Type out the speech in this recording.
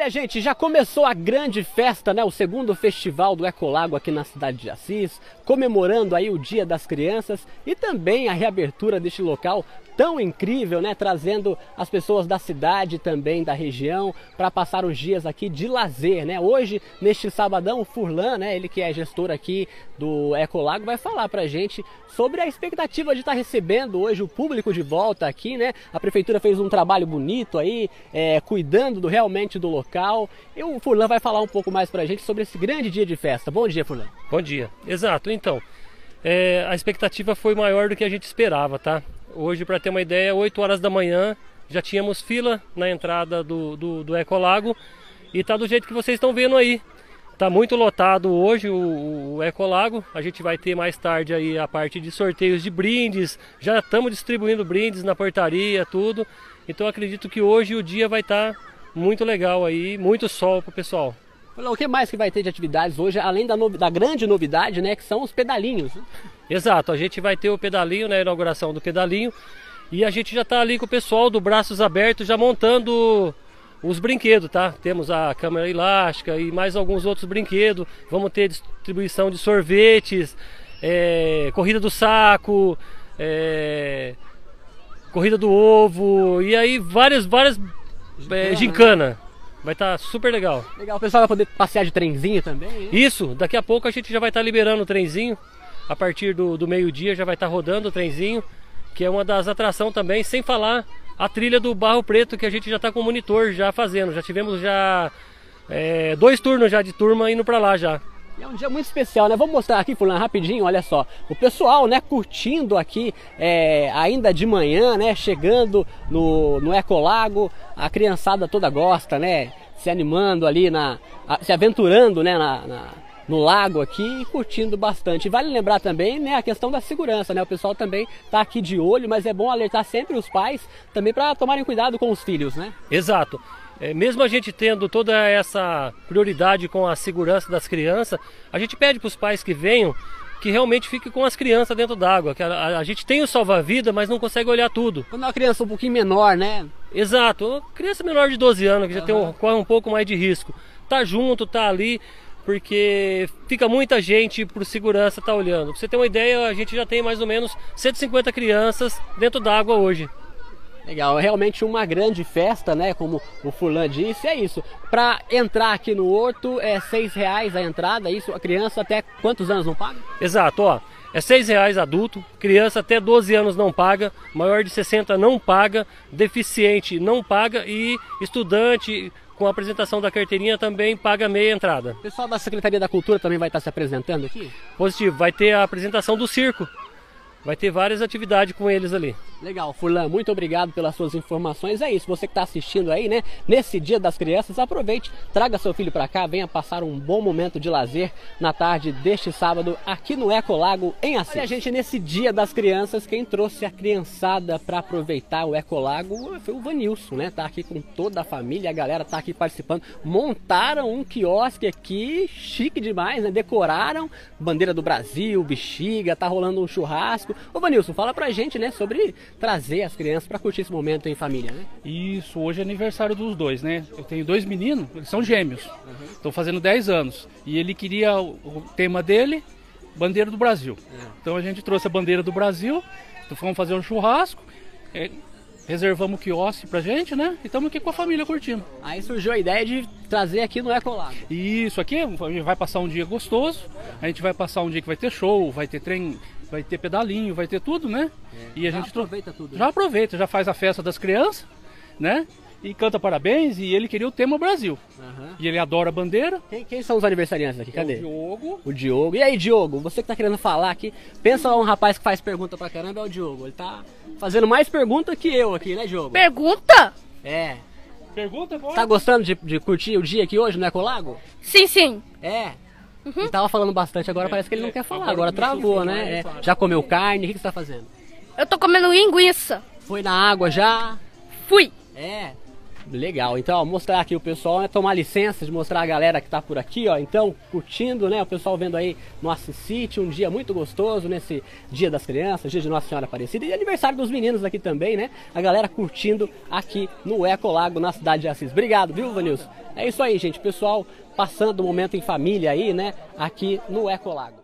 Olha, gente, já começou a grande festa, né? O segundo festival do Ecolago aqui na cidade de Assis, comemorando aí o Dia das Crianças e também a reabertura deste local tão incrível, né? Trazendo as pessoas da cidade também, da região, para passar os dias aqui de lazer, né? Hoje, neste sabadão, o Furlan, né? Ele que é gestor aqui do Ecolago, vai falar pra gente sobre a expectativa de estar recebendo hoje o público de volta aqui, né? A prefeitura fez um trabalho bonito aí, é, cuidando do, realmente do local. E o Furlan vai falar um pouco mais pra gente sobre esse grande dia de festa. Bom dia, Furlan. Bom dia. Exato, então. É, a expectativa foi maior do que a gente esperava, tá? Hoje, para ter uma ideia, 8 horas da manhã já tínhamos fila na entrada do, do, do Ecolago e tá do jeito que vocês estão vendo aí. Tá muito lotado hoje o, o Ecolago. A gente vai ter mais tarde aí a parte de sorteios de brindes. Já estamos distribuindo brindes na portaria, tudo. Então acredito que hoje o dia vai estar tá muito legal aí, muito sol pro pessoal. O que mais que vai ter de atividades hoje, além da, da grande novidade, né, que são os pedalinhos? Exato, a gente vai ter o pedalinho, né, a inauguração do pedalinho, e a gente já está ali com o pessoal do Braços Abertos já montando os brinquedos, tá? Temos a câmera elástica e mais alguns outros brinquedos. Vamos ter distribuição de sorvetes, é, corrida do saco, é, corrida do ovo e aí várias, várias é, gincana. Vai estar tá super legal. Legal, o pessoal vai poder passear de trenzinho também? Hein? Isso, daqui a pouco a gente já vai estar tá liberando o trenzinho. A partir do, do meio-dia já vai estar tá rodando o trenzinho, que é uma das atrações também, sem falar a trilha do Barro Preto, que a gente já está com o monitor já fazendo. Já tivemos já é, dois turnos já de turma indo para lá já. É um dia muito especial, né? Vamos mostrar aqui, Fulano, rapidinho, olha só. O pessoal, né, curtindo aqui é, ainda de manhã, né? Chegando no, no Ecolago, a criançada toda gosta, né? Se animando ali, na, se aventurando, né, na, na no lago aqui e curtindo bastante. Vale lembrar também né, a questão da segurança, né? O pessoal também está aqui de olho, mas é bom alertar sempre os pais também para tomarem cuidado com os filhos, né? Exato. É, mesmo a gente tendo toda essa prioridade com a segurança das crianças, a gente pede para os pais que venham que realmente fique com as crianças dentro d'água. Que a, a, a, gente tem o salva-vida, mas não consegue olhar tudo. Quando é uma criança um pouquinho menor, né? Exato, criança menor de 12 anos, que já tem um, corre um pouco mais de risco. Tá junto, tá ali, porque fica muita gente por segurança tá olhando. Pra você ter uma ideia, a gente já tem mais ou menos 150 crianças dentro d'água hoje. Legal, é realmente uma grande festa, né? Como o Furlan disse, é isso. Para entrar aqui no Horto é seis reais a entrada, é isso. A criança até quantos anos não paga? Exato, ó. É seis reais adulto, criança até 12 anos não paga, maior de 60 não paga, deficiente não paga e estudante com a apresentação da carteirinha também paga meia entrada. O pessoal da Secretaria da Cultura também vai estar se apresentando aqui? Positivo, vai ter a apresentação do circo vai ter várias atividades com eles ali. Legal, Furlan, muito obrigado pelas suas informações. É isso, você que está assistindo aí, né? Nesse Dia das Crianças, aproveite, traga seu filho para cá, venha passar um bom momento de lazer na tarde deste sábado aqui no Ecolago em Assis. Olha, gente, nesse Dia das Crianças, quem trouxe a criançada para aproveitar o Ecolago foi o Vanilson, né? Tá aqui com toda a família, a galera tá aqui participando. Montaram um quiosque aqui, chique demais, né? Decoraram bandeira do Brasil, bexiga, tá rolando um churrasco. Ô Vanilson, fala pra gente, né, sobre trazer as crianças para curtir esse momento em família, né? Isso, hoje é aniversário dos dois, né? Eu tenho dois meninos, eles são gêmeos, estão uhum. fazendo 10 anos. E ele queria o tema dele, bandeira do Brasil. É. Então a gente trouxe a bandeira do Brasil, então fomos fazer um churrasco. É, reservamos o quiosque pra gente, né? E estamos aqui com a família curtindo. Aí surgiu a ideia de trazer aqui no Ecolab. Isso, aqui a gente vai passar um dia gostoso, a gente vai passar um dia que vai ter show, vai ter trem, vai ter pedalinho, vai ter tudo, né? É, e a gente aproveita tudo. Já né? aproveita, já faz a festa das crianças, né? E canta parabéns e ele queria o tema Brasil. Uhum. E ele adora a bandeira. Quem, quem, são os aniversariantes aqui? Cadê? É o Diogo. O Diogo. E aí, Diogo, você que tá querendo falar aqui, pensa um rapaz que faz pergunta pra caramba, é o Diogo. Ele tá fazendo mais pergunta que eu aqui, né, Diogo? Pergunta? É. Pergunta agora. Tá gostando de, de curtir o dia aqui hoje no Ecolago? Sim, sim. É. Uhum. Ele tava falando bastante, agora parece que ele não quer falar. Agora, agora travou, né? É. Já comeu carne? O que, que você tá fazendo? Eu tô comendo linguiça. Foi na água já? Fui. É. Legal, então mostrar aqui o pessoal, né, tomar licença de mostrar a galera que tá por aqui, ó, então curtindo, né, o pessoal vendo aí no Assis City, um dia muito gostoso nesse Dia das Crianças, Dia de Nossa Senhora Aparecida e aniversário dos meninos aqui também, né, a galera curtindo aqui no Ecolago, na cidade de Assis. Obrigado, viu, Vanilson? É isso aí, gente, pessoal passando o momento em família aí, né, aqui no Ecolago.